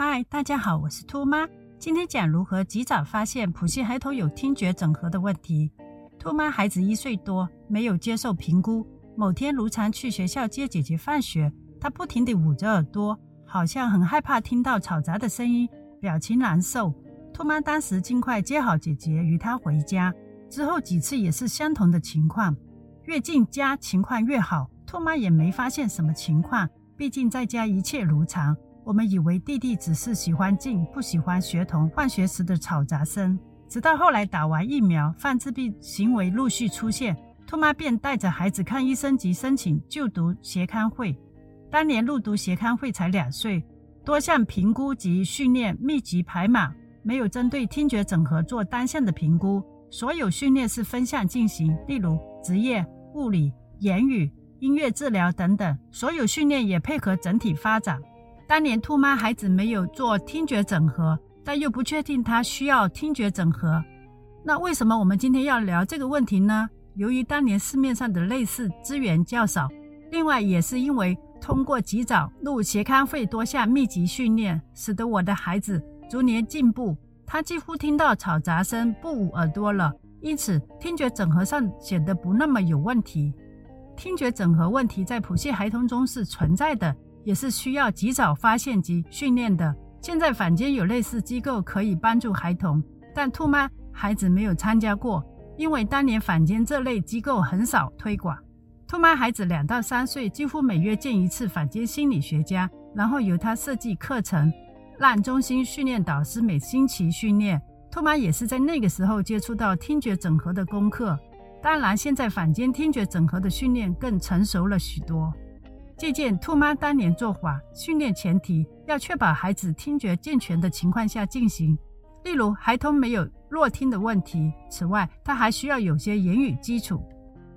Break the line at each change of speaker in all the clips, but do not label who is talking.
嗨，大家好，我是兔妈。今天讲如何及早发现普系孩童有听觉整合的问题。兔妈孩子一岁多，没有接受评估。某天如常去学校接姐姐放学，她不停地捂着耳朵，好像很害怕听到嘈杂的声音，表情难受。兔妈当时尽快接好姐姐，与她回家。之后几次也是相同的情况，越近家情况越好。兔妈也没发现什么情况，毕竟在家一切如常。我们以为弟弟只是喜欢静，不喜欢学童放学时的吵杂声。直到后来打完疫苗，犯自闭行为陆续出现，兔妈便带着孩子看医生及申请就读协康会。当年入读协康会才两岁，多项评估及训练密集排满，没有针对听觉整合做单项的评估。所有训练是分项进行，例如职业、物理、言语、音乐治疗等等。所有训练也配合整体发展。当年兔妈孩子没有做听觉整合，但又不确定他需要听觉整合。那为什么我们今天要聊这个问题呢？由于当年市面上的类似资源较少，另外也是因为通过及早入协康会多项密集训练，使得我的孩子逐年进步，他几乎听到吵杂声不捂耳朵了，因此听觉整合上显得不那么有问题。听觉整合问题在普系孩童中是存在的。也是需要及早发现及训练的。现在坊间有类似机构可以帮助孩童，但兔妈孩子没有参加过，因为当年坊间这类机构很少推广。兔妈孩子两到三岁，几乎每月见一次坊间心理学家，然后由他设计课程，让中心训练导师每星期训练。兔妈也是在那个时候接触到听觉整合的功课。当然，现在坊间听觉整合的训练更成熟了许多。借鉴兔妈当年做法，训练前提要确保孩子听觉健全的情况下进行，例如孩童没有弱听的问题。此外，他还需要有些言语基础。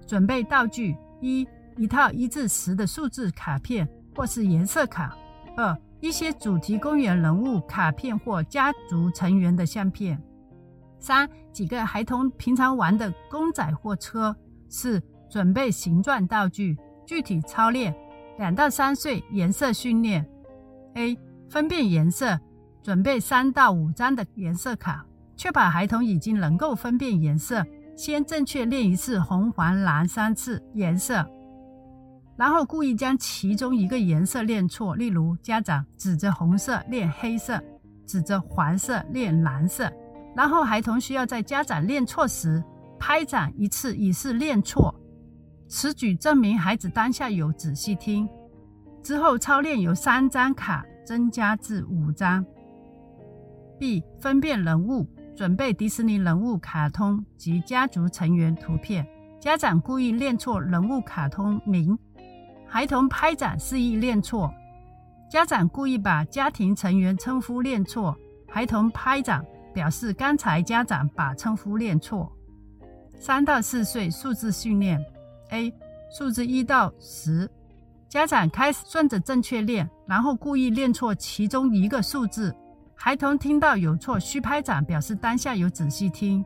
准备道具：一、一套一至十的数字卡片或是颜色卡；二、一些主题公园人物卡片或家族成员的相片；三、几个孩童平常玩的公仔或车；四、准备形状道具，具体操练。两到三岁颜色训练：A. 分辨颜色，准备三到五张的颜色卡，确保孩童已经能够分辨颜色。先正确练一次红、黄、蓝三次颜色，然后故意将其中一个颜色练错。例如，家长指着红色练黑色，指着黄色练蓝色。然后孩童需要在家长练错时拍掌一次，以示练错。此举证明孩子当下有仔细听。之后操练由三张卡增加至五张。B. 分辨人物，准备迪士尼人物卡通及家族成员图片。家长故意练错人物卡通名，孩童拍掌示意练错。家长故意把家庭成员称呼练错，孩童拍掌表示刚才家长把称呼练错。三到四岁数字训练。A 数字一到十，家长开始顺着正确练，然后故意练错其中一个数字。孩童听到有错，需拍掌表示当下有仔细听。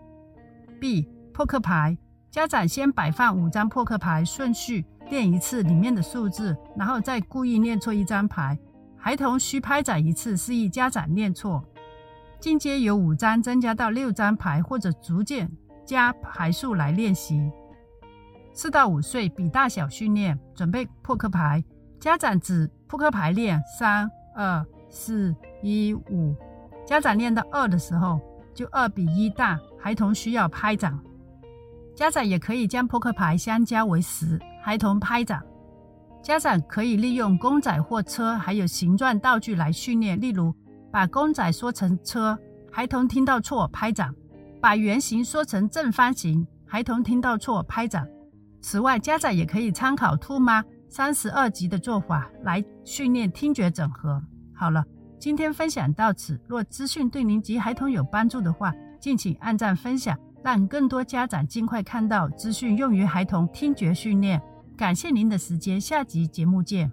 B 扑克牌，家长先摆放五张扑克牌，顺序练一次里面的数字，然后再故意念错一张牌。孩童需拍掌一次，示意家长念错。进阶由五张增加到六张牌，或者逐渐加牌数来练习。四到五岁比大小训练，准备扑克牌。家长指扑克牌练三二四一五。家长练到二的时候，就二比一大，孩童需要拍掌。家长也可以将扑克牌相加为十，孩童拍掌。家长可以利用公仔或车，还有形状道具来训练，例如把公仔说成车，孩童听到错拍掌；把圆形说成正方形，孩童听到错拍掌。此外，家长也可以参考兔妈三十二集的做法来训练听觉整合。好了，今天分享到此。若资讯对您及孩童有帮助的话，敬请按赞分享，让更多家长尽快看到资讯，用于孩童听觉训练。感谢您的时间，下集节目见。